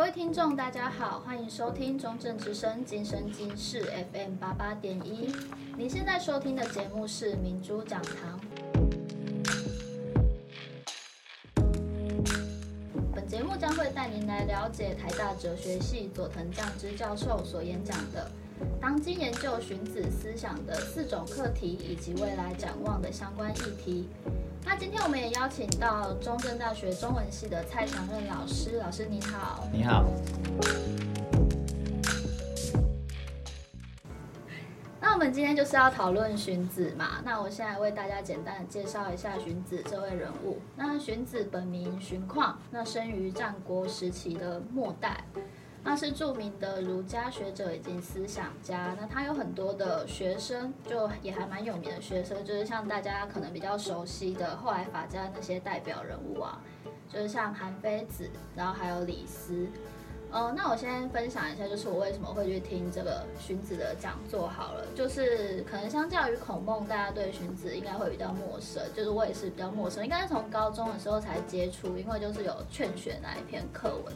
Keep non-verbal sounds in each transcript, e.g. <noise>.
各位听众，大家好，欢迎收听中正之声今生今世 FM 八八点一。您现在收听的节目是明珠讲堂。本节目将会带您来了解台大哲学系佐藤将之教授所演讲的“当今研究荀子思想的四种课题以及未来展望”的相关议题。那今天我们也邀请到中正大学中文系的蔡长任老师，老师你好。你好。那我们今天就是要讨论荀子嘛。那我现在为大家简单的介绍一下荀子这位人物。那荀子本名荀况，那生于战国时期的末代。那是著名的儒家学者以及思想家，那他有很多的学生，就也还蛮有名的学生，就是像大家可能比较熟悉的后来法家那些代表人物啊，就是像韩非子，然后还有李斯。呃，那我先分享一下，就是我为什么会去听这个荀子的讲座好了，就是可能相较于孔孟，大家对荀子应该会比较陌生，就是我也是比较陌生，应该是从高中的时候才接触，因为就是有劝学那一篇课文。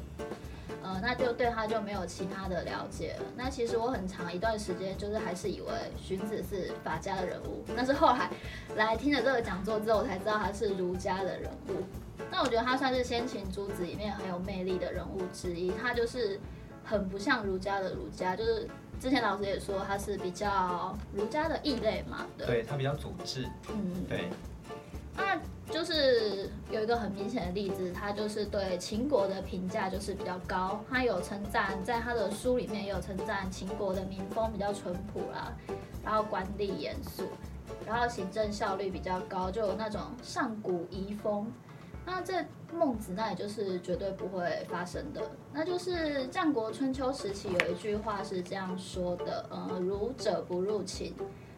呃，那就对他就没有其他的了解了。那其实我很长一段时间就是还是以为荀子是法家的人物，但是后来来听了这个讲座之后，我才知道他是儒家的人物。那我觉得他算是先秦诸子里面很有魅力的人物之一。他就是很不像儒家的儒家，就是之前老师也说他是比较儒家的异类嘛。对，对他比较组织。嗯，对。那就是有一个很明显的例子，他就是对秦国的评价就是比较高，他有称赞，在他的书里面也有称赞秦国的民风比较淳朴啦，然后管理严肃，然后行政效率比较高，就有那种上古遗风。那这孟子那也就是绝对不会发生的，那就是战国春秋时期有一句话是这样说的，呃，儒者不入秦。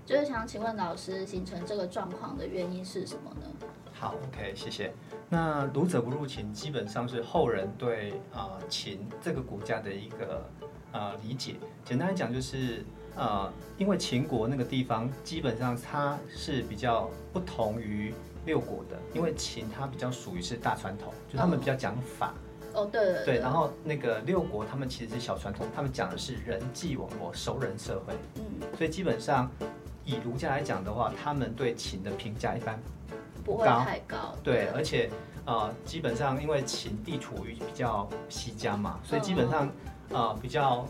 就是想请问老师，形成这个状况的原因是什么呢？好，OK，谢谢。那儒者不入秦，基本上是后人对啊、呃、秦这个国家的一个啊、呃、理解。简单来讲，就是啊、呃，因为秦国那个地方基本上它是比较不同于六国的，因为秦它比较属于是大传统，就他们比较讲法。哦，对，对。然后那个六国他们其实是小传统，他们讲的是人际网络、熟人社会。嗯，所以基本上。以儒家来讲的话，他们对秦的评价一般不，不会太高。对，而且呃，基本上因为秦地处于比较西疆嘛，所以基本上呃比较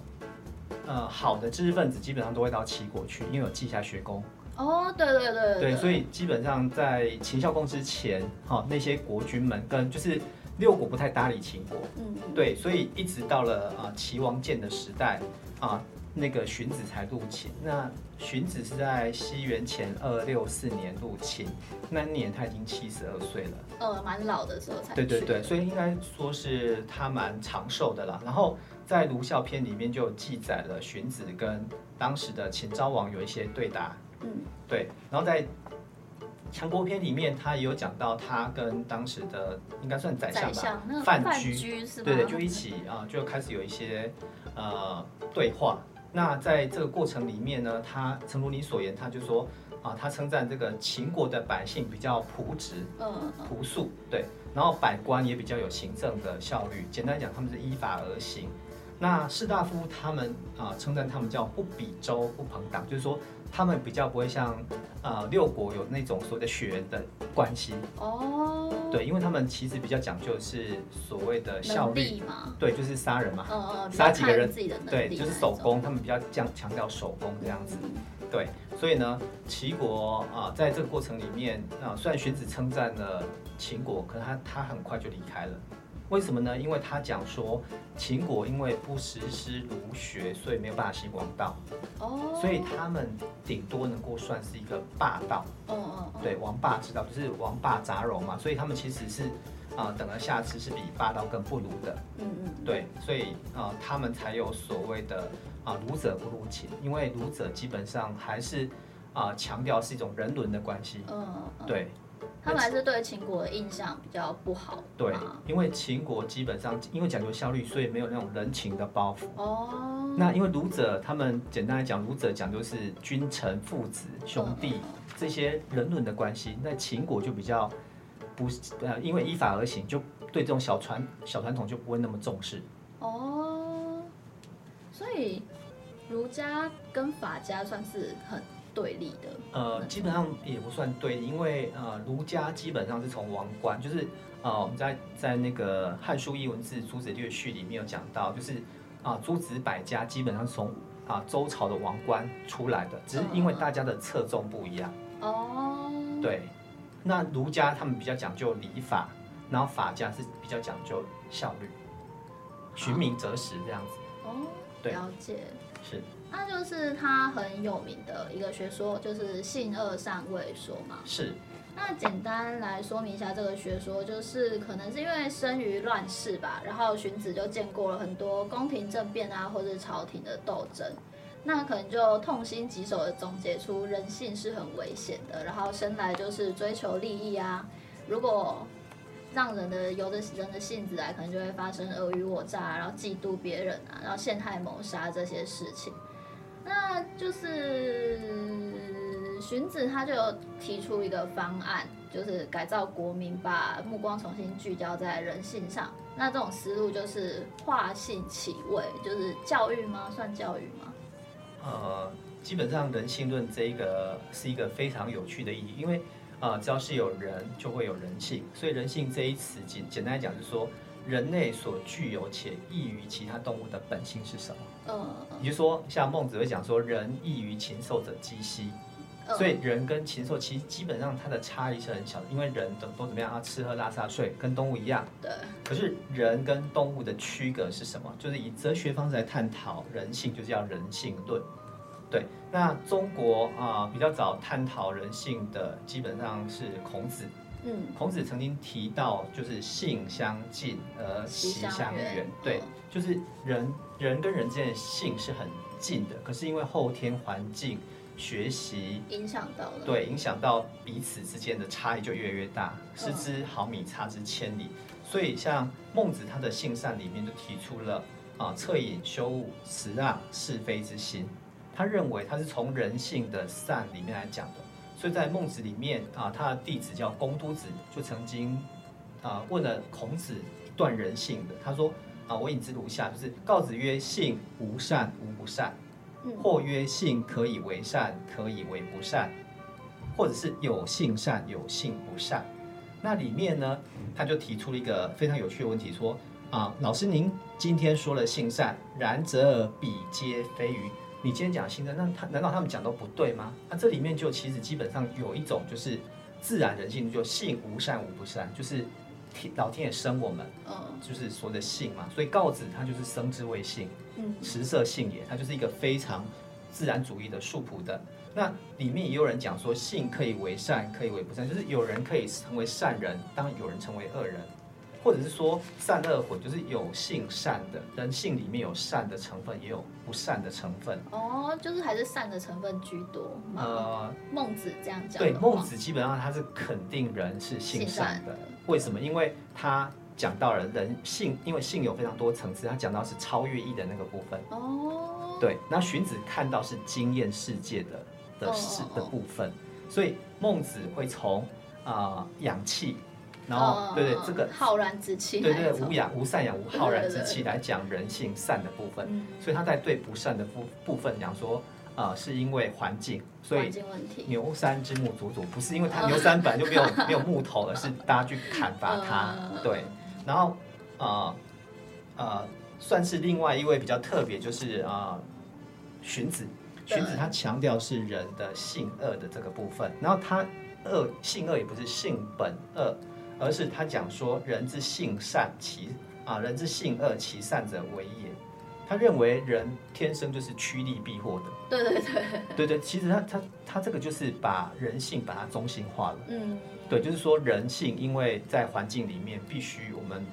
呃好的知识分子基本上都会到齐国去，因为有稷下学宫。哦，对对对对，对。所以基本上在秦孝公之前，哈、哦、那些国君们跟就是六国不太搭理秦国。嗯。对，所以一直到了啊齐王建的时代啊。那个荀子才入秦，那荀子是在西元前二六四年入秦，那年他已经七十二岁了，呃，蛮老的时候才。对对对，所以应该说是他蛮长寿的啦。然后在《儒孝篇》里面就记载了荀子跟当时的秦昭王有一些对答，嗯，对。然后在《强国篇》里面，他也有讲到他跟当时的应该算宰相吧，范雎，对对，就一起啊，就开始有一些呃对话。那在这个过程里面呢，他诚如你所言，他就说啊，他称赞这个秦国的百姓比较朴质，嗯，朴素，对，然后百官也比较有行政的效率。简单讲，他们是依法而行。那士大夫他们啊，称赞他们叫不比周不朋党，就是说他们比较不会像啊六国有那种所谓的血缘的关系哦。对，因为他们其实比较讲究是所谓的效率嘛，对，就是杀人嘛，嗯，杀几个人，对，就是手工，他们比较讲强调手工这样子。对，所以呢，齐国啊，在这个过程里面啊，虽然荀子称赞了秦国，可是他他很快就离开了。为什么呢？因为他讲说，秦国因为不实施儒学，所以没有办法行王道。哦，所以他们顶多能够算是一个霸道。嗯嗯，对，王霸之道就是王霸杂糅嘛，所以他们其实是啊、呃，等而下之是比霸道更不如的。嗯嗯，对，所以啊、呃，他们才有所谓的啊，儒者不如秦，因为儒者基本上还是啊，强调是一种人伦的关系。嗯嗯，对。他们还是对秦国的印象比较不好。对，因为秦国基本上因为讲究效率，所以没有那种人情的包袱。哦。那因为儒者，他们简单来讲，儒者讲究是君臣、父子、兄弟这些人伦的关系。那秦国就比较不呃，因为依法而行，就对这种小传小传统就不会那么重视。哦，所以儒家跟法家算是很对立的。呃，基本上也不算对立，因为呃，儒家基本上是从王冠，就是呃，我们在在那个《汉书艺文志·诸子略序》里面有讲到，就是啊，诸、呃、子百家基本上是从啊周朝的王冠出来的，只是因为大家的侧重不一样。哦、嗯，对，那儒家他们比较讲究礼法，然后法家是比较讲究效率。寻名择实这样子。哦，对，了解。是，那就是他很有名的一个学说，就是性恶善位说嘛。是，那简单来说明一下这个学说，就是可能是因为生于乱世吧，然后荀子就见过了很多宫廷政变啊，或者朝廷的斗争，那可能就痛心疾首的总结出人性是很危险的，然后生来就是追求利益啊，如果。让人的由着人的性子来，可能就会发生尔虞我诈，然后嫉妒别人啊，然后陷害谋杀这些事情。那就是荀子他就提出一个方案，就是改造国民，把目光重新聚焦在人性上。那这种思路就是化性起位，就是教育吗？算教育吗？呃，基本上人性论这一个是一个非常有趣的意义，因为。啊、只要是有人，就会有人性。所以人性这一词，简简单来讲，就是说人类所具有且异于其他动物的本性是什么？嗯，也就是说，像孟子会讲说，人异于禽兽者几希。所以人跟禽兽其实基本上它的差异是很小的，因为人都都怎么样？他吃喝拉撒睡，跟动物一样。对。可是人跟动物的区隔是什么？就是以哲学方式来探讨人性，就叫人性论。对，那中国啊、呃、比较早探讨人性的基本上是孔子。嗯，孔子曾经提到，就是性相近而习相远。对，就是人人跟人之间的性是很近的，可是因为后天环境、学习影响到了，对，影响到彼此之间的差异就越来越大，失之毫米，差之千里。所以像孟子他的性善里面就提出了啊，恻隐羞恶、辞让是非之心。他认为他是从人性的善里面来讲的，所以在孟子里面啊，他的弟子叫公都子，就曾经啊问了孔子一段人性的，他说啊，我引之如下，就是告子曰：性无善无不善，或曰性可以为善，可以为不善，或者是有性善有性不善。那里面呢，他就提出了一个非常有趣的问题，说啊，老师您今天说了性善，然则彼皆非愚。你今天讲性善，那他难道他们讲都不对吗？那这里面就其实基本上有一种就是自然人性，就性无善无不善，就是天老天爷生我们，嗯，就是说的性嘛。所以告子他就是生之谓性，嗯，食色性也，他就是一个非常自然主义的素朴的。那里面也有人讲说，性可以为善，可以为不善，就是有人可以成为善人，当有人成为恶人。或者是说善恶混，就是有性善的人性里面有善的成分，也有不善的成分。哦，就是还是善的成分居多。呃，孟子这样讲。对，孟子基本上他是肯定人是性善的。为什么？因为他讲到了人性，因为性有非常多层次，他讲到是超越义的那个部分。哦。对，那荀子看到是经验世界的的事的部分，所以孟子会从啊养气。然后，对对，这个浩然之气，对对，无养无善养无浩然之气来讲人性善的部分，所以他在对不善的部部分讲说，啊，是因为环境，所以牛山之木足足不是因为他牛山本来就没有没有木头，而是大家去砍伐它，对。然后，呃呃，算是另外一位比较特别，就是啊，荀子，荀子他强调是人的性恶的这个部分，然后他恶性恶也不是性本恶。而是他讲说，人之性善其啊，人之性恶其善者为也。他认为人天生就是趋利避祸的。对对对，对对，其实他他他这个就是把人性把它中心化了。嗯，对，就是说人性因为在环境里面必须我们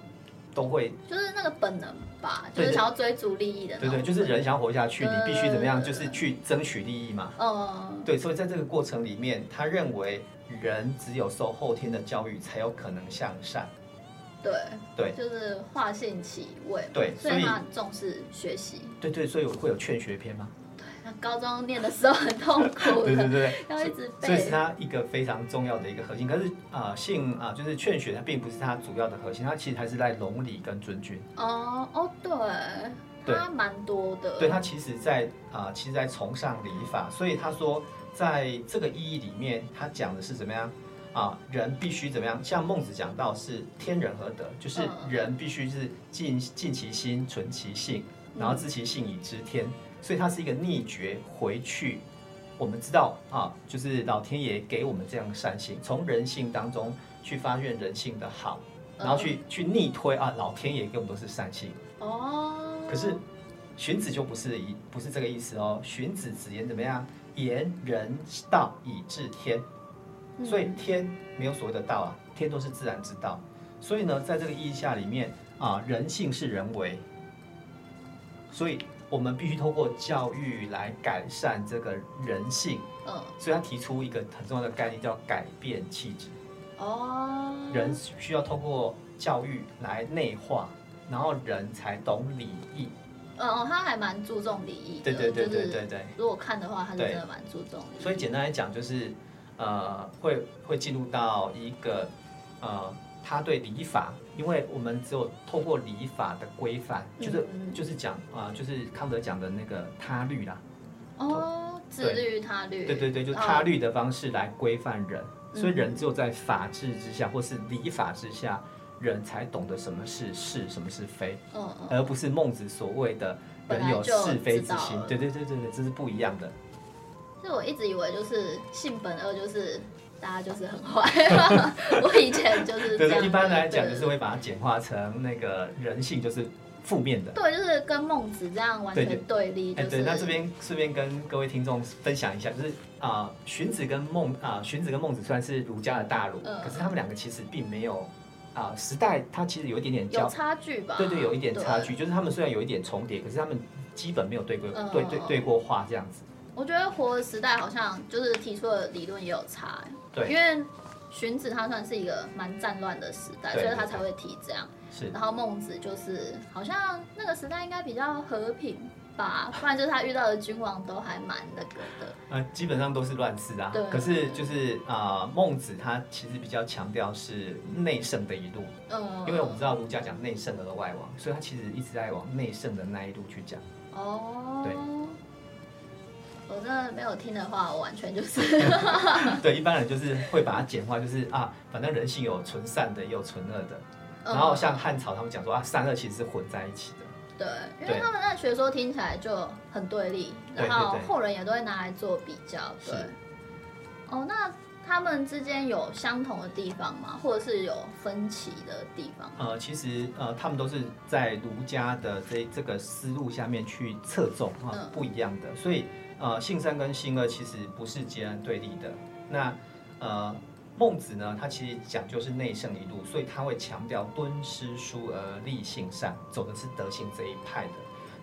都会，就是那个本能吧，就是想要追逐利益的。对对，就是人想要活下去，你必须怎么样？就是去争取利益嘛。嗯，对，所以在这个过程里面，他认为。人只有受后天的教育，才有可能向善。对对，就是化性其味。对，所以他很重视学习。对对，所以会有劝学篇吗？高中念的时候很痛苦，对对对，要一直背。所以是他一个非常重要的一个核心。可是啊、呃，性啊、呃，就是劝学，它并不是它主要的核心，它其实还是在伦理跟尊君。哦哦，对，它蛮多的。对，它其实在啊、呃，其实在崇尚礼法，所以他说，在这个意义里面，他讲的是怎么样？啊，人必须怎么样？像孟子讲到是天人合德，就是人必须是尽尽其心，存其性，然后知其性以知天。所以它是一个逆觉回去。我们知道啊，就是老天爷给我们这样的善性，从人性当中去发现人性的好，然后去去逆推啊，老天爷给我们都是善性。哦。可是荀子就不是一不是这个意思哦。荀子直言怎么样？言人道以治天。所以天没有所谓的道啊，天都是自然之道。所以呢，在这个意义下里面啊，人性是人为，所以我们必须通过教育来改善这个人性。嗯，所以他提出一个很重要的概念，叫改变气质。哦，人需要通过教育来内化，然后人才懂礼义。嗯哦，他还蛮注重礼义的。对对对对对对。如果看的话，他是真的蛮注重。所以简单来讲，就是。呃，会会进入到一个呃，他对礼法，因为我们只有透过礼法的规范，就是就是讲啊，就是康德讲的那个他律啦。哦，自律他律。对对对，就他律的方式来规范人，所以人只有在法治之下，或是礼法之下，人才懂得什么是是，什么是非，而不是孟子所谓的人有是非之心。对对对对对，这是不一样的。就我一直以为就是性本恶，就是大家就是很坏。<laughs> 我以前就是 <laughs> 这样。对，一般来讲就是会把它简化成那个人性就是负面的。对，就是跟孟子这样完全对立。哎，对，那这边顺便跟各位听众分享一下，就是啊，荀子跟孟啊，荀子跟孟子虽然是儒家的大儒，可是他们两个其实并没有啊，时代它其实有一点点有差距吧？对对，有一点差距，就是他们虽然有一点重叠，可是他们基本没有对过对对对过话这样子。我觉得活的时代好像就是提出的理论也有差，对，因为荀子他算是一个蛮战乱的时代，所以他才会提这样。是，然后孟子就是好像那个时代应该比较和平吧，<laughs> 不然就是他遇到的君王都还蛮那个的。呃，基本上都是乱世啊。对。可是就是啊、呃，孟子他其实比较强调是内圣的一路，嗯，因为我们知道儒家讲内圣而外王，所以他其实一直在往内圣的那一路去讲。哦。对。我真的没有听的话，我完全就是 <laughs> 对，一般人就是会把它简化，就是啊，反正人性有纯善的，也有纯恶的。然后像汉朝他们讲说啊，善恶其实是混在一起的。对，因为他们那学说听起来就很对立，然后后人也都会拿来做比较。对。哦，那他们之间有相同的地方吗？或者是有分歧的地方？呃，其实呃，他们都是在儒家的这这个思路下面去侧重啊，嗯、不一样的，所以。呃，性善跟性恶其实不是截然对立的。那呃，孟子呢，他其实讲究是内圣一路，所以他会强调敦师书而立性善，走的是德性这一派的。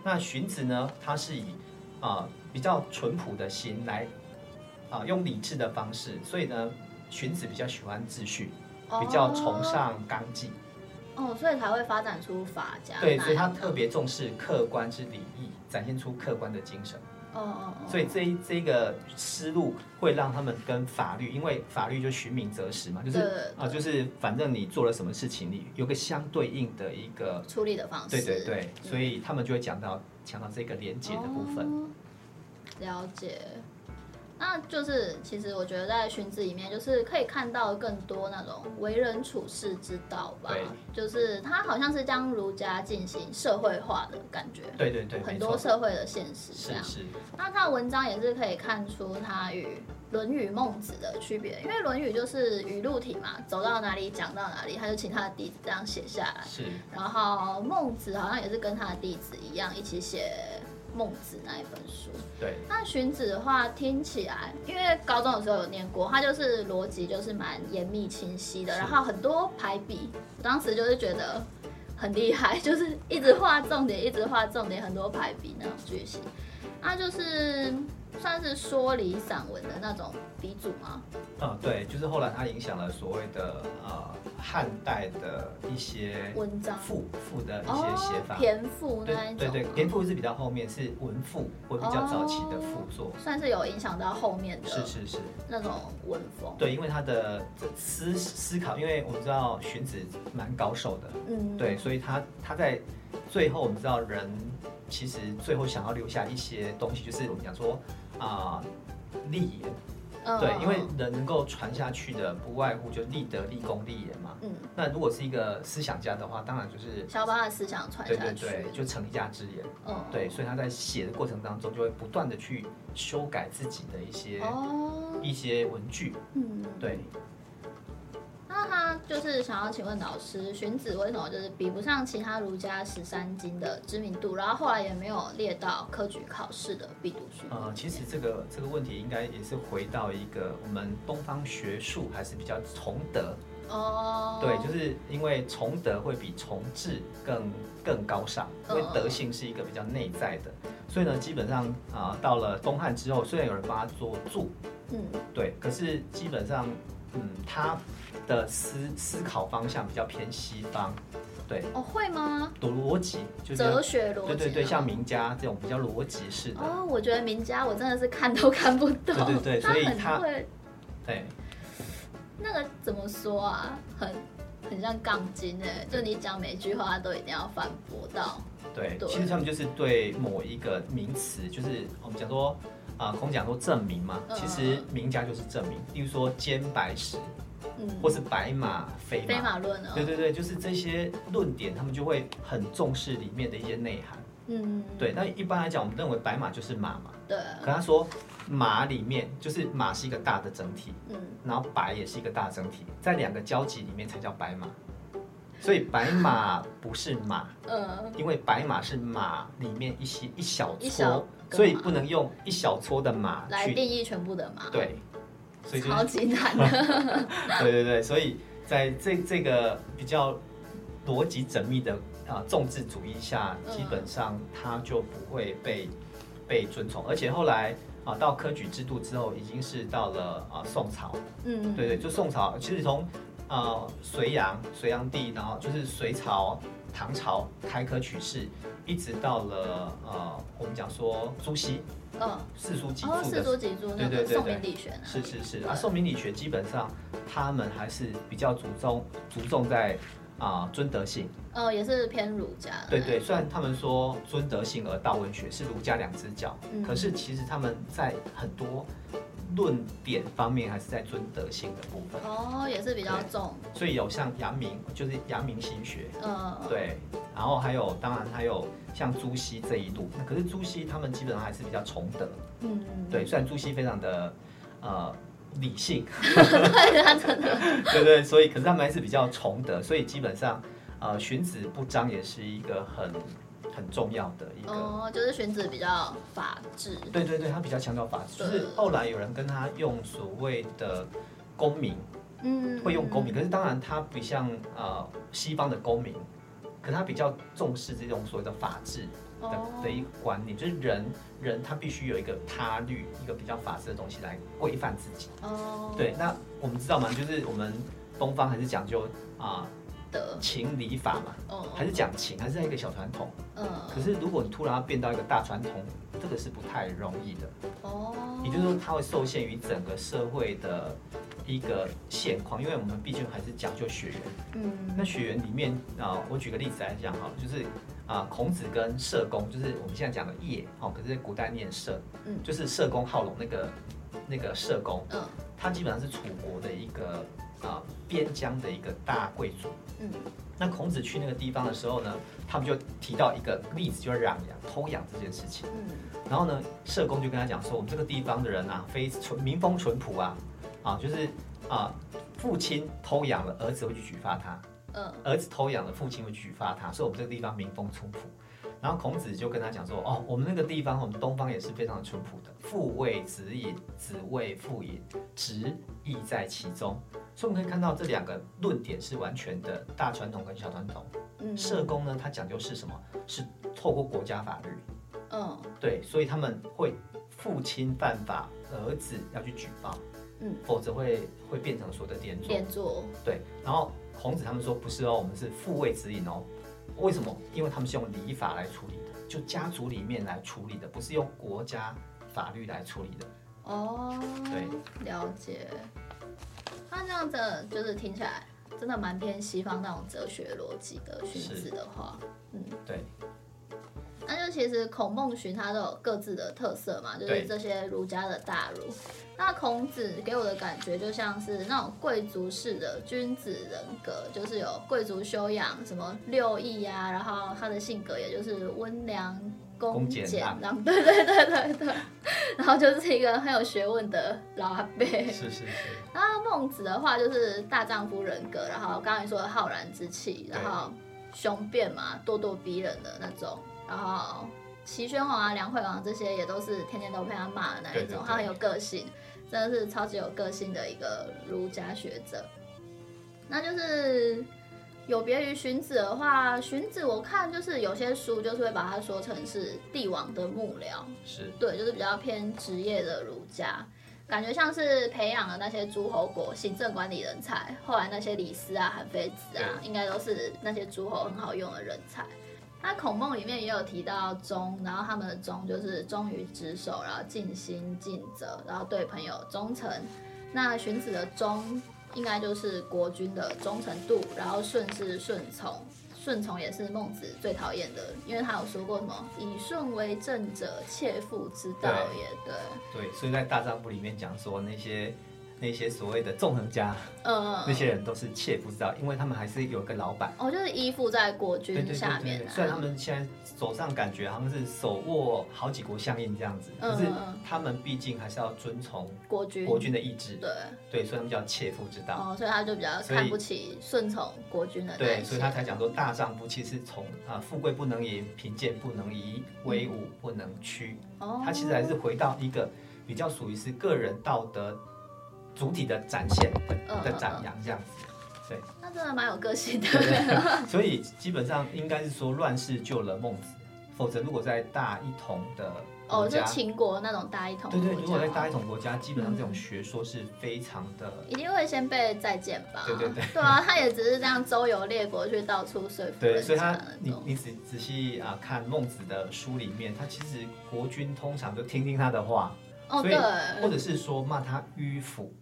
那荀子呢，他是以啊、呃、比较淳朴的心来啊、呃、用理智的方式，所以呢，荀子比较喜欢秩序，比较崇尚纲纪。哦，所以才会发展出法家。对，所以他特别重视客观之礼义，展现出客观的精神。哦哦，所以这一这个思路会让他们跟法律，因为法律就寻名择实嘛，就是啊，就是反正你做了什么事情，你有个相对应的一个处理的方式。对对对，所以他们就会讲到讲到这个连接的部分。了解。那就是，其实我觉得在荀子里面，就是可以看到更多那种为人处世之道吧。对。就是他好像是将儒家进行社会化的感觉。对对对。很多社会的现实这样。是是。那他的文章也是可以看出他与《论语》《孟子》的区别，因为《论语》就是语录体嘛，走到哪里讲到哪里，他就请他的弟子这样写下来。是。然后孟子好像也是跟他的弟子一样一起写。孟子那一本书，对，那荀子的话听起来，因为高中的时候有念过，他就是逻辑就是蛮严密清晰的，然后很多排比，我当时就是觉得很厉害，<laughs> 就是一直画重点，一直画重点，很多排比那种句型。那就是算是说理散文的那种鼻祖吗？嗯，对，就是后来他影响了所谓的呃汉代的一些文章赋赋的一些写法，骈赋那一种。对对对，骈赋是比较后面是文赋，或比较早期的赋作，算是有影响到后面的。是是是，那种文风。对，因为他的思思考，因为我们知道荀子蛮高手的，嗯，对，所以他他在最后我们知道人其实最后想要留下一些东西，就是我们讲说。啊，立言，嗯、对，因为人能够传下去的，不外乎就立德、立功、立言嘛。嗯，那如果是一个思想家的话，当然就是想要把他的思想传下去，对对对，就成一家之言。嗯，对，所以他在写的过程当中，就会不断的去修改自己的一些、哦、一些文具。嗯，对。那他就是想要请问老师，荀子为什么就是比不上其他儒家十三经的知名度，然后后来也没有列到科举考试的必读书？呃，其实这个这个问题应该也是回到一个我们东方学术还是比较崇德哦，对，就是因为崇德会比崇智更更高尚，因为德性是一个比较内在的，所以呢，基本上啊、呃，到了东汉之后，虽然有人帮他做注，嗯，对，可是基本上，嗯，他。的思思考方向比较偏西方，对哦，会吗？读逻辑，就是哲学逻辑，对对对，像名家这种比较逻辑式的。哦，我觉得名家我真的是看都看不懂。对对对，所以他会，对，那个怎么说啊？很很像杠精哎，就你讲每句话都一定要反驳到。对，其实他们就是对某一个名词，就是我们讲说啊，孔讲说证明嘛，其实名家就是证明，例如说兼白石。或是白马非马，非马论啊，对对对，就是这些论点，他们就会很重视里面的一些内涵。嗯，对。那一般来讲，我们认为白马就是马嘛。对。可他说马里面就是马是一个大的整体，嗯，然后白也是一个大整体，在两个交集里面才叫白马。所以白马不是马，嗯，因为白马是马里面一些一小撮，所以不能用一小撮的马来定义全部的马。对。所以就是、超级难的，<laughs> 对对对，所以在这这个比较逻辑缜密的啊众志主义下，基本上他就不会被被尊崇，而且后来啊到科举制度之后，已经是到了啊宋朝，嗯，对对，就宋朝，其实从啊隋炀隋炀帝，然后就是隋朝、唐朝开科取士，一直到了呃我们讲说朱熹。嗯，四书几注四书几注，对对对，宋明理学是是是啊，宋明理学基本上他们还是比较注重注重在啊尊德性，哦，也是偏儒家。对对，虽然他们说尊德性而道文学是儒家两只脚，可是其实他们在很多论点方面还是在尊德性的部分。哦，也是比较重。所以有像阳明，就是阳明心学，嗯，对，然后还有当然还有。像朱熹这一路，那可是朱熹他们基本上还是比较崇德，嗯，对，虽然朱熹非常的呃理性，<laughs> 对，他真的，对对，所以可是他们还是比较崇德，所以基本上呃荀子不彰也是一个很很重要的一个，哦，就是荀子比较法治，对对对，他比较强调法治，就是后来有人跟他用所谓的公民，嗯，会用公民，可是当然他不像呃西方的公民。可他比较重视这种所谓的法治的、oh. 的一个观念，就是人人他必须有一个他律，一个比较法治的东西来规范自己。哦，oh. 对，那我们知道吗？就是我们东方还是讲究啊，德情理法嘛，哦，oh. 还是讲情，还是在一个小传统。嗯，oh. 可是如果你突然要变到一个大传统，这个是不太容易的。哦，oh. 也就是说，它会受限于整个社会的。一个现况，因为我们毕竟还是讲究血缘。嗯，那血缘里面啊、呃，我举个例子来讲哈，就是啊、呃，孔子跟社公，就是我们现在讲的业，哦，可是古代念社，嗯，就是社公好龙那个那个社公，嗯，他基本上是楚国的一个啊、呃、边疆的一个大贵族。嗯，那孔子去那个地方的时候呢，他们就提到一个例子，就是养羊、偷羊这件事情。嗯，然后呢，社工就跟他讲说，我们这个地方的人啊，非淳民风淳朴啊。啊，就是啊，父亲偷羊了，儿子会去举发他。嗯，儿子偷羊了，父亲会举发他。所以，我们这个地方民风淳朴。然后，孔子就跟他讲说：“哦，我们那个地方，我们东方也是非常淳朴的。父为子隐，子为父隐，直亦在其中。所以，我们可以看到这两个论点是完全的大传统跟小传统。嗯，社工呢，他讲究是什么？是透过国家法律。嗯，对，所以他们会。父亲犯法，儿子要去举报，嗯，否则会会变成所谓的连坐。连坐。对，然后孔子他们说不是哦，我们是父位指引哦。为什么？因为他们是用礼法来处理的，就家族里面来处理的，不是用国家法律来处理的。哦，对，了解。那这样子就是听起来真的蛮偏西方那种哲学逻辑的荀子的话，嗯，对。那就其实孔孟荀他都有各自的特色嘛，就是这些儒家的大儒。那孔子给我的感觉就像是那种贵族式的君子人格，就是有贵族修养，什么六艺啊，然后他的性格也就是温良。恭俭让，对对对对对，<laughs> 然后就是一个很有学问的老阿伯。是是是。<laughs> 然后孟子的话就是大丈夫人格，然后刚才说的浩然之气，然后雄辩嘛，咄咄逼人的那种。然后齐宣王啊、梁惠王这些也都是天天都被他骂的那一种，对对对，他很有个性，真的是超级有个性的一个儒家学者。那就是。有别于荀子的话，荀子我看就是有些书就是会把它说成是帝王的幕僚，是对，就是比较偏职业的儒家，感觉像是培养了那些诸侯国行政管理人才，后来那些李斯啊、韩非子啊，应该都是那些诸侯很好用的人才。那孔孟里面也有提到忠，然后他们的忠就是忠于职守，然后尽心尽责，然后对朋友忠诚。那荀子的忠。应该就是国君的忠诚度，然后顺是顺从，顺从也是孟子最讨厌的，因为他有说过什么“以顺为政者，切腹之道也”。对对，对，所以在大丈夫里面讲说那些。那些所谓的纵横家，嗯，那些人都是切腹之道，因为他们还是有个老板，哦，就是依附在国君下面。对对对对对，虽然他们现在手上感觉他们是手握好几国相印这样子，可是他们毕竟还是要遵从国君国君的意志。对对，所以他们叫切腹之道。哦，所以他就比较看不起顺从国君的。对，所以他才讲说大丈夫其实从啊富贵不能淫，贫贱不能移，威武不能屈。哦，他其实还是回到一个比较属于是个人道德。主体的展现的的展扬这样子，对，那真的蛮有个性的。<laughs> 所以基本上应该是说乱世救了孟子，否则如果在大一统的哦，就秦国那种大一统，对对，如果在大一统国家，基本上这种学说是非常的，一定会先被再见吧？对对对，对啊，他也只是这样周游列国去到处说服。对，所以他你你仔仔细啊看孟子的书里面，他其实国君通常就听听他的话。哦，对，或者是说骂他迂腐，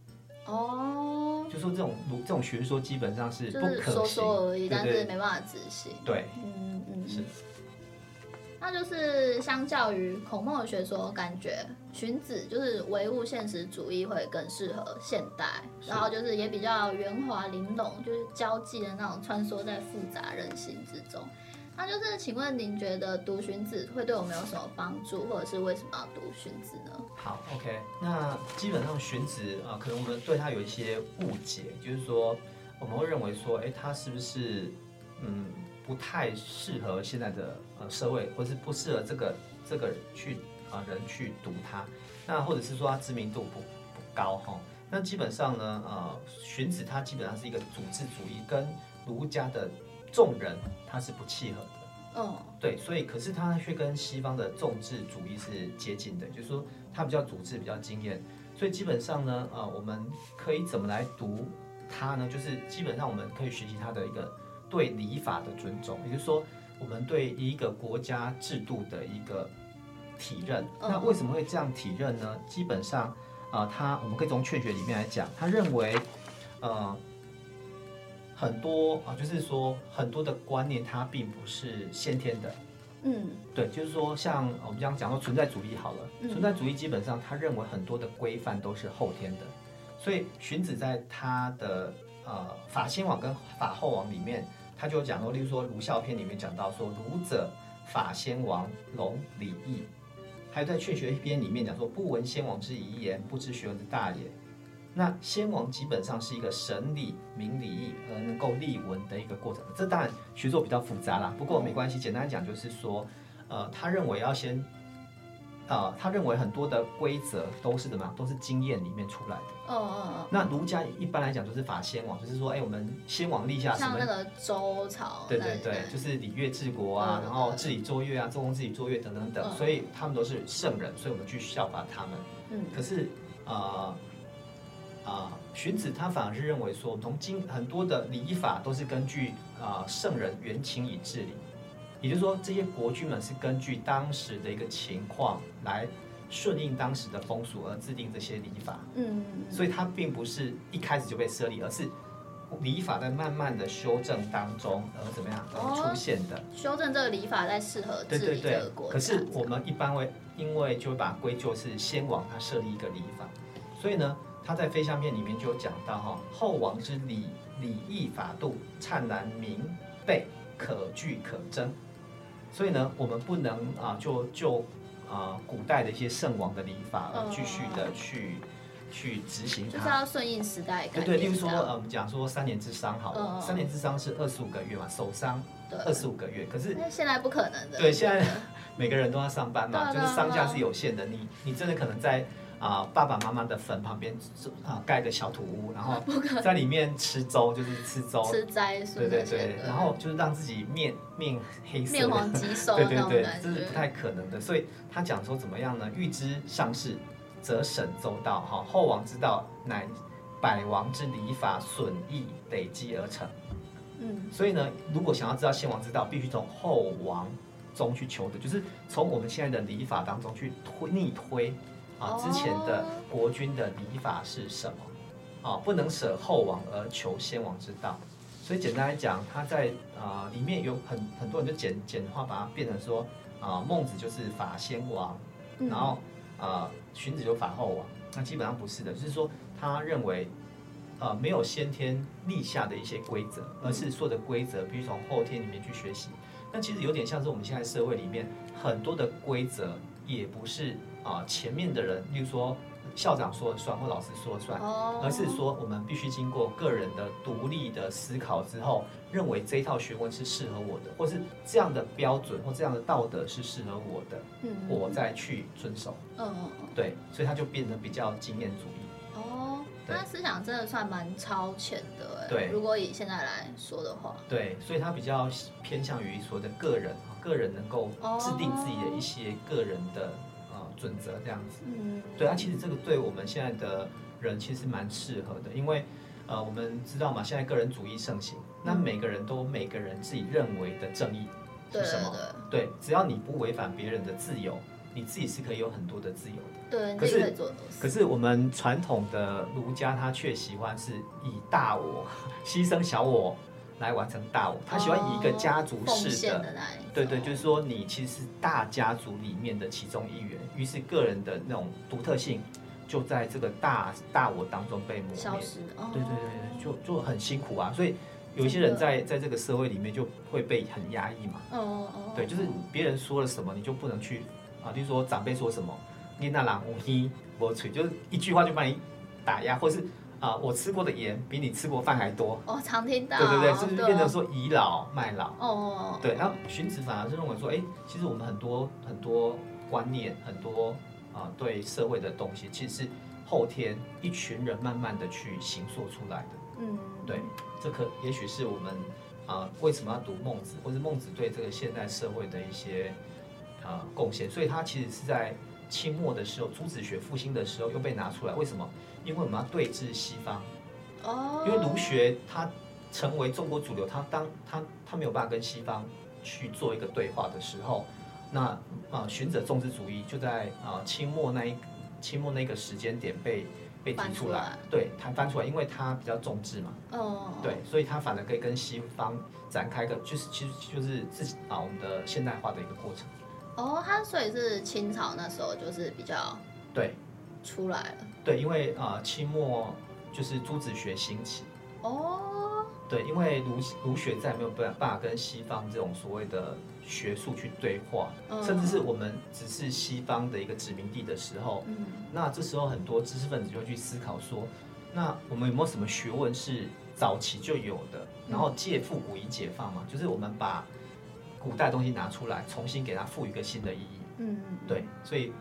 哦，就说这种这种学说基本上是不可行，就是说说而已，但是没办法执行。对，嗯嗯是。那就是相较于孔孟的学说，感觉荀子就是唯物现实主义会更适合现代，然后就是也比较圆滑玲珑，就是交际的那种穿梭在复杂人心之中。那就是，请问您觉得读荀子会对我们有什么帮助，或者是为什么要读荀子呢？好，OK，那基本上荀子啊，可能我们对他有一些误解，就是说我们会认为说，哎，他是不是嗯不太适合现在的呃社会，或是不适合这个这个去啊人去读他？那或者是说他知名度不不高哈？那基本上呢，呃，荀子他基本上是一个组织主义跟儒家的。众人他是不契合的，嗯、oh.，对，所以可是他却跟西方的众治主义是接近的，就是说他比较组织，比较经验，所以基本上呢，呃，我们可以怎么来读他呢？就是基本上我们可以学习他的一个对礼法的尊重，也就是说我们对一个国家制度的一个体认。Oh. 那为什么会这样体认呢？基本上啊、呃，他我们可以从劝学里面来讲，他认为，呃。很多啊，就是说很多的观念它并不是先天的，嗯，对，就是说像我们这样讲到存在主义好了，嗯，存在主义基本上他认为很多的规范都是后天的，所以荀子在他的呃法先王跟法后王里面，他就讲过，例如说儒孝篇里面讲到说儒者法先王隆礼义，还有在劝学篇里面讲说不闻先王之遗言，不知学问之大也。那先王基本上是一个审理、明理义而能够立文的一个过程，这当然学作比较复杂啦。不过没关系，简单讲就是说，呃，他认为要先呃，他认为很多的规则都是怎么样，都是经验里面出来的。哦哦哦。那儒家一般来讲就是法先王，就是说，哎，我们先王立下什么？像那个周朝。对对对，就是礼乐治国啊，然后治理作乐啊，周公治理作乐等等等，所以他们都是圣人，所以我们去效法他们。嗯。可是，呃，啊，荀子他反而是认为说，从今很多的礼法都是根据啊圣人原情以治理。也就是说，这些国君们是根据当时的一个情况来顺应当时的风俗而制定这些礼法。嗯，所以它并不是一开始就被设立，而是礼法在慢慢的修正当中而怎么样而出现的。修正这个礼法在适合治理这个国。可是我们一般会因为就会把它归咎是先王他设立一个礼法，所以呢，他在《飞相篇》里面就有讲到哈，后王之礼礼义法度灿然明备，可据可争。所以呢，我们不能啊，就就啊，古代的一些圣王的礼法而继续的去、嗯、去执行它，就是要顺应时代。对对，例如说，呃，我们讲说三年之丧好了，嗯、三年之丧是二十五个月嘛，守丧二十五个月。可是现在不可能的。对，现在 <laughs> 每个人都要上班嘛，就是丧假是有限的。你你真的可能在。啊，爸爸妈妈的坟旁边啊，盖个小土屋，然后 <laughs> 在里面吃粥，就是吃粥，吃斋，对对对，然后就是让自己面面黑色，面黄肌瘦，<laughs> 对对对，这是不太可能的。所以他讲说怎么样呢？欲知上事，则审周到。哈，后王之道，乃百王之礼法损益累积而成。嗯，所以呢，如果想要知道先王之道，必须从后王中去求的，就是从我们现在的礼法当中去推逆推。啊，之前的国君的礼法是什么？啊，不能舍后王而求先王之道。所以简单来讲，他在啊里面有很很多人就简简化把它变成说啊，孟子就是法先王，然后啊荀子就法后王。那基本上不是的，就是说他认为呃没有先天立下的一些规则，而是所有的规则必须从后天里面去学习。那其实有点像是我们现在社会里面很多的规则也不是。啊，前面的人，例如说校长说了算或老师说了算，而是说我们必须经过个人的独立的思考之后，认为这一套学问是适合我的，或是这样的标准或这样的道德是适合我的，嗯，我再去遵守。嗯嗯嗯，对，所以他就变得比较经验主义。哦，那思想真的算蛮超前的，哎，对，如果以现在来说的话，对，所以他比较偏向于说的个人，个人能够制定自己的一些个人的。准则这样子，嗯，对啊，其实这个对我们现在的人其实蛮适合的，因为呃，我们知道嘛，现在个人主义盛行，那每个人都每个人自己认为的正义是什么？对，对，只要你不违反别人的自由，你自己是可以有很多的自由的。对，可是可是我们传统的儒家他却喜欢是以大我牺牲小我。来完成大我，他喜欢以一个家族式的，的对对，就是说你其实是大家族里面的其中一员，于是个人的那种独特性就在这个大大我当中被磨灭，消失。哦、对对对，就就很辛苦啊。所以有一些人在在这个社会里面就会被很压抑嘛。哦哦对，就是别人说了什么你就不能去啊，比如说长辈说什么，你那狼无依无吹，就是一句话就把你打压，或是。啊，我吃过的盐比你吃过饭还多。哦，常听到。对对对，是不是变成说倚老卖老。哦。对，然后荀子反而是认为说，哎，其实我们很多很多观念，很多啊对社会的东西，其实是后天一群人慢慢的去形塑出来的。嗯。对，这可也许是我们啊为什么要读孟子，或者孟子对这个现代社会的一些啊贡献，所以他其实是在。清末的时候，朱子学复兴的时候又被拿出来，为什么？因为我们要对峙西方。哦。因为儒学它成为中国主流，它当它它没有办法跟西方去做一个对话的时候，那啊，荀子重之主义就在啊清末那一清末那个时间点被被提出来，对，他翻出来，因为它比较重质嘛。哦。对，所以它反而可以跟西方展开一个，就是其实就是自己啊我们的现代化的一个过程。哦，他所以是清朝那时候就是比较对出来了，对，因为啊、呃、清末就是朱子学兴起。哦，对，因为儒儒学再没有办法跟西方这种所谓的学术去对话，嗯、甚至是我们只是西方的一个殖民地的时候，嗯，那这时候很多知识分子就会去思考说，那我们有没有什么学问是早期就有的，然后借复古以解放嘛，就是我们把。古代东西拿出来，重新给它赋予一个新的意义。嗯，对，所以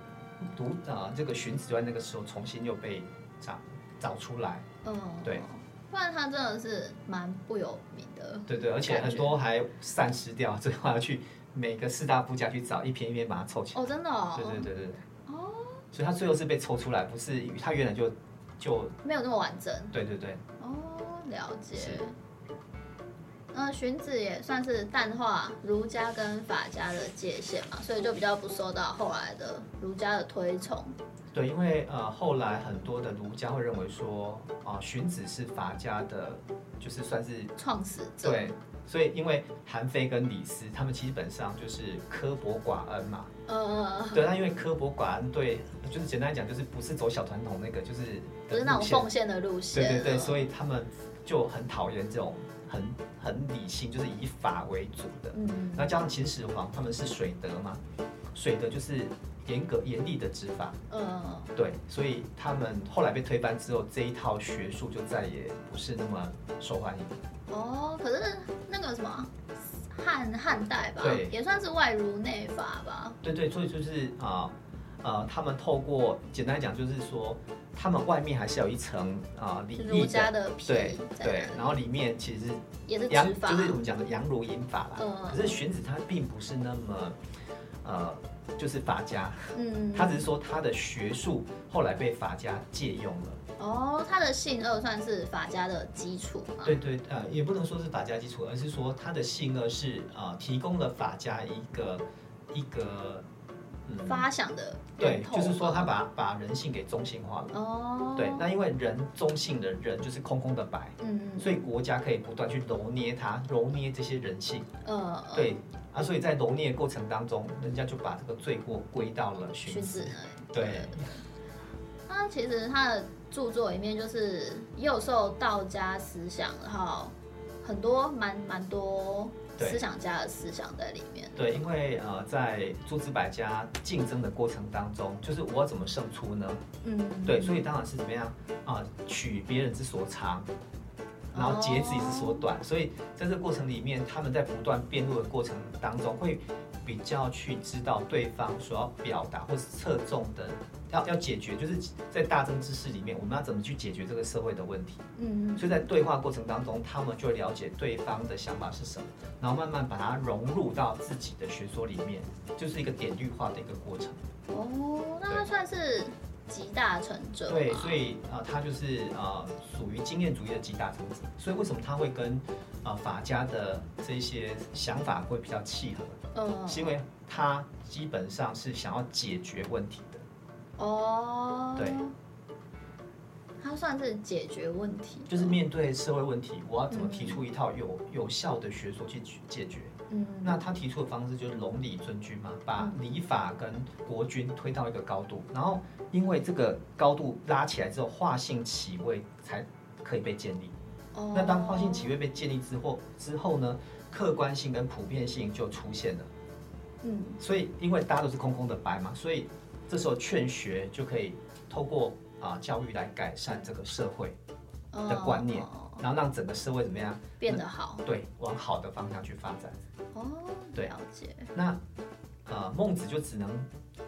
毒啊这个荀子就在那个时候重新又被找找出来。嗯，对。不然他真的是蛮不有名的。对对，而且很多还散失掉，最后要去每个四大夫家去找，一篇一篇把它凑起来。哦，真的哦。对对对对。哦。所以他最后是被抽出来，不是他原来就就没有那么完整。对对对。哦，了解。那荀子也算是淡化儒家跟法家的界限嘛，所以就比较不受到后来的儒家的推崇。对，因为呃后来很多的儒家会认为说啊，荀子是法家的，就是算是创始者。对，所以因为韩非跟李斯他们基本上就是刻薄寡恩嘛。嗯。对，那因为刻薄寡恩，对，就是简单来讲就是不是走小传统那个，就是不是那种奉献的路线。对对对，所以他们就很讨厌这种。很很理性，就是以法为主的。嗯，那加上秦始皇，他们是水德嘛，水德就是严格严厉的执法。嗯，对，所以他们后来被推翻之后，这一套学术就再也不是那么受欢迎。哦，可是那个什么汉汉代吧，对，也算是外儒内法吧。对对，所以就是啊。呃，他们透过简单讲，就是说，他们外面还是有一层啊礼义的皮，对对，然后里面其实也是杨，就是我们讲的阳儒隐法啦。嗯。可是荀子他并不是那么呃，就是法家，嗯，他只是说他的学术后来被法家借用了。哦，他的性恶算是法家的基础吗？对对，呃，也不能说是法家基础，而是说他的性恶是啊、呃，提供了法家一个一个。发想的对，就是说他把把人性给中性化了。哦，对，那因为人中性的人就是空空的白，嗯，所以国家可以不断去揉捏它，揉捏这些人性。嗯，对啊，所以在揉捏的过程当中，人家就把这个罪过归到了荀子。对，他其实他的著作里面就是又受道家思想，然后很多蛮蛮多。思想家的思想在里面。对，因为呃，在诸子百家竞争的过程当中，就是我怎么胜出呢？嗯，对，所以当然是怎么样啊、呃，取别人之所长，然后截自己之所短。哦、所以在这个过程里面，他们在不断辩论的过程当中，会比较去知道对方所要表达或是侧重的。要要解决，就是在大争之势里面，我们要怎么去解决这个社会的问题？嗯，所以在对话过程当中，他们就了解对方的想法是什么，然后慢慢把它融入到自己的学说里面，就是一个典律化的一个过程。哦，那他算是集大成者。对，所以啊、呃，他就是啊，属于经验主义的集大成者。所以为什么他会跟啊、呃、法家的这些想法会比较契合？嗯，是因为他基本上是想要解决问题。哦，对，他算是解决问题，就是面对社会问题，我要怎么提出一套有有效的学说去解决？嗯，那他提出的方式就是隆礼尊君嘛，把礼法跟国君推到一个高度，然后因为这个高度拉起来之后，化性起位才可以被建立。哦，那当化性起位被建立之后，之后呢，客观性跟普遍性就出现了。嗯，所以因为大家都是空空的白嘛，所以。这时候劝学就可以透过啊教育来改善这个社会的观念，然后让整个社会怎么样变得好？对，往好的方向去发展。哦，对，了解。那呃孟子就只能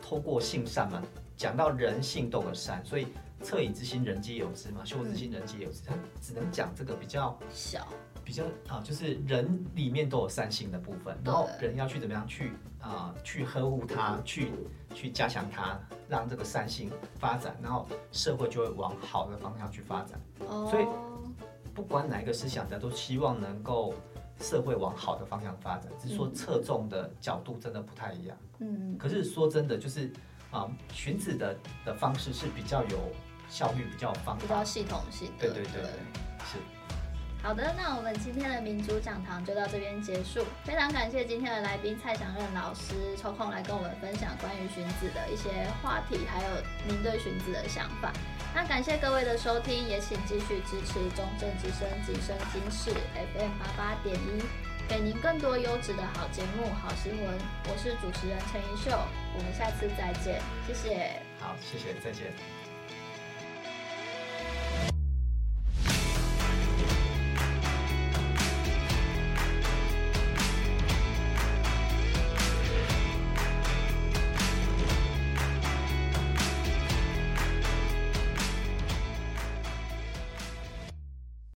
透过性善嘛，讲到人性都有善，所以恻隐之心人皆有之嘛，羞恶之心人皆有之，他只能讲这个比较小。比较啊，就是人里面都有善性的部分，然后人要去怎么样去啊，去呵护它，去去加强它，让这个善性发展，然后社会就会往好的方向去发展。所以不管哪一个思想家都希望能够社会往好的方向发展，只是说侧重的角度真的不太一样。嗯，可是说真的，就是啊，荀子的的方式是比较有效率，比较有方法，比较系统性。对对对，是。好的，那我们今天的民主讲堂就到这边结束。非常感谢今天的来宾蔡祥任老师抽空来跟我们分享关于荀子的一些话题，还有您对荀子的想法。那感谢各位的收听，也请继续支持中正之声、今生今世 FM 八八点一，给您更多优质的好节目、好新闻。我是主持人陈一秀，我们下次再见，谢谢。好，谢谢，再见。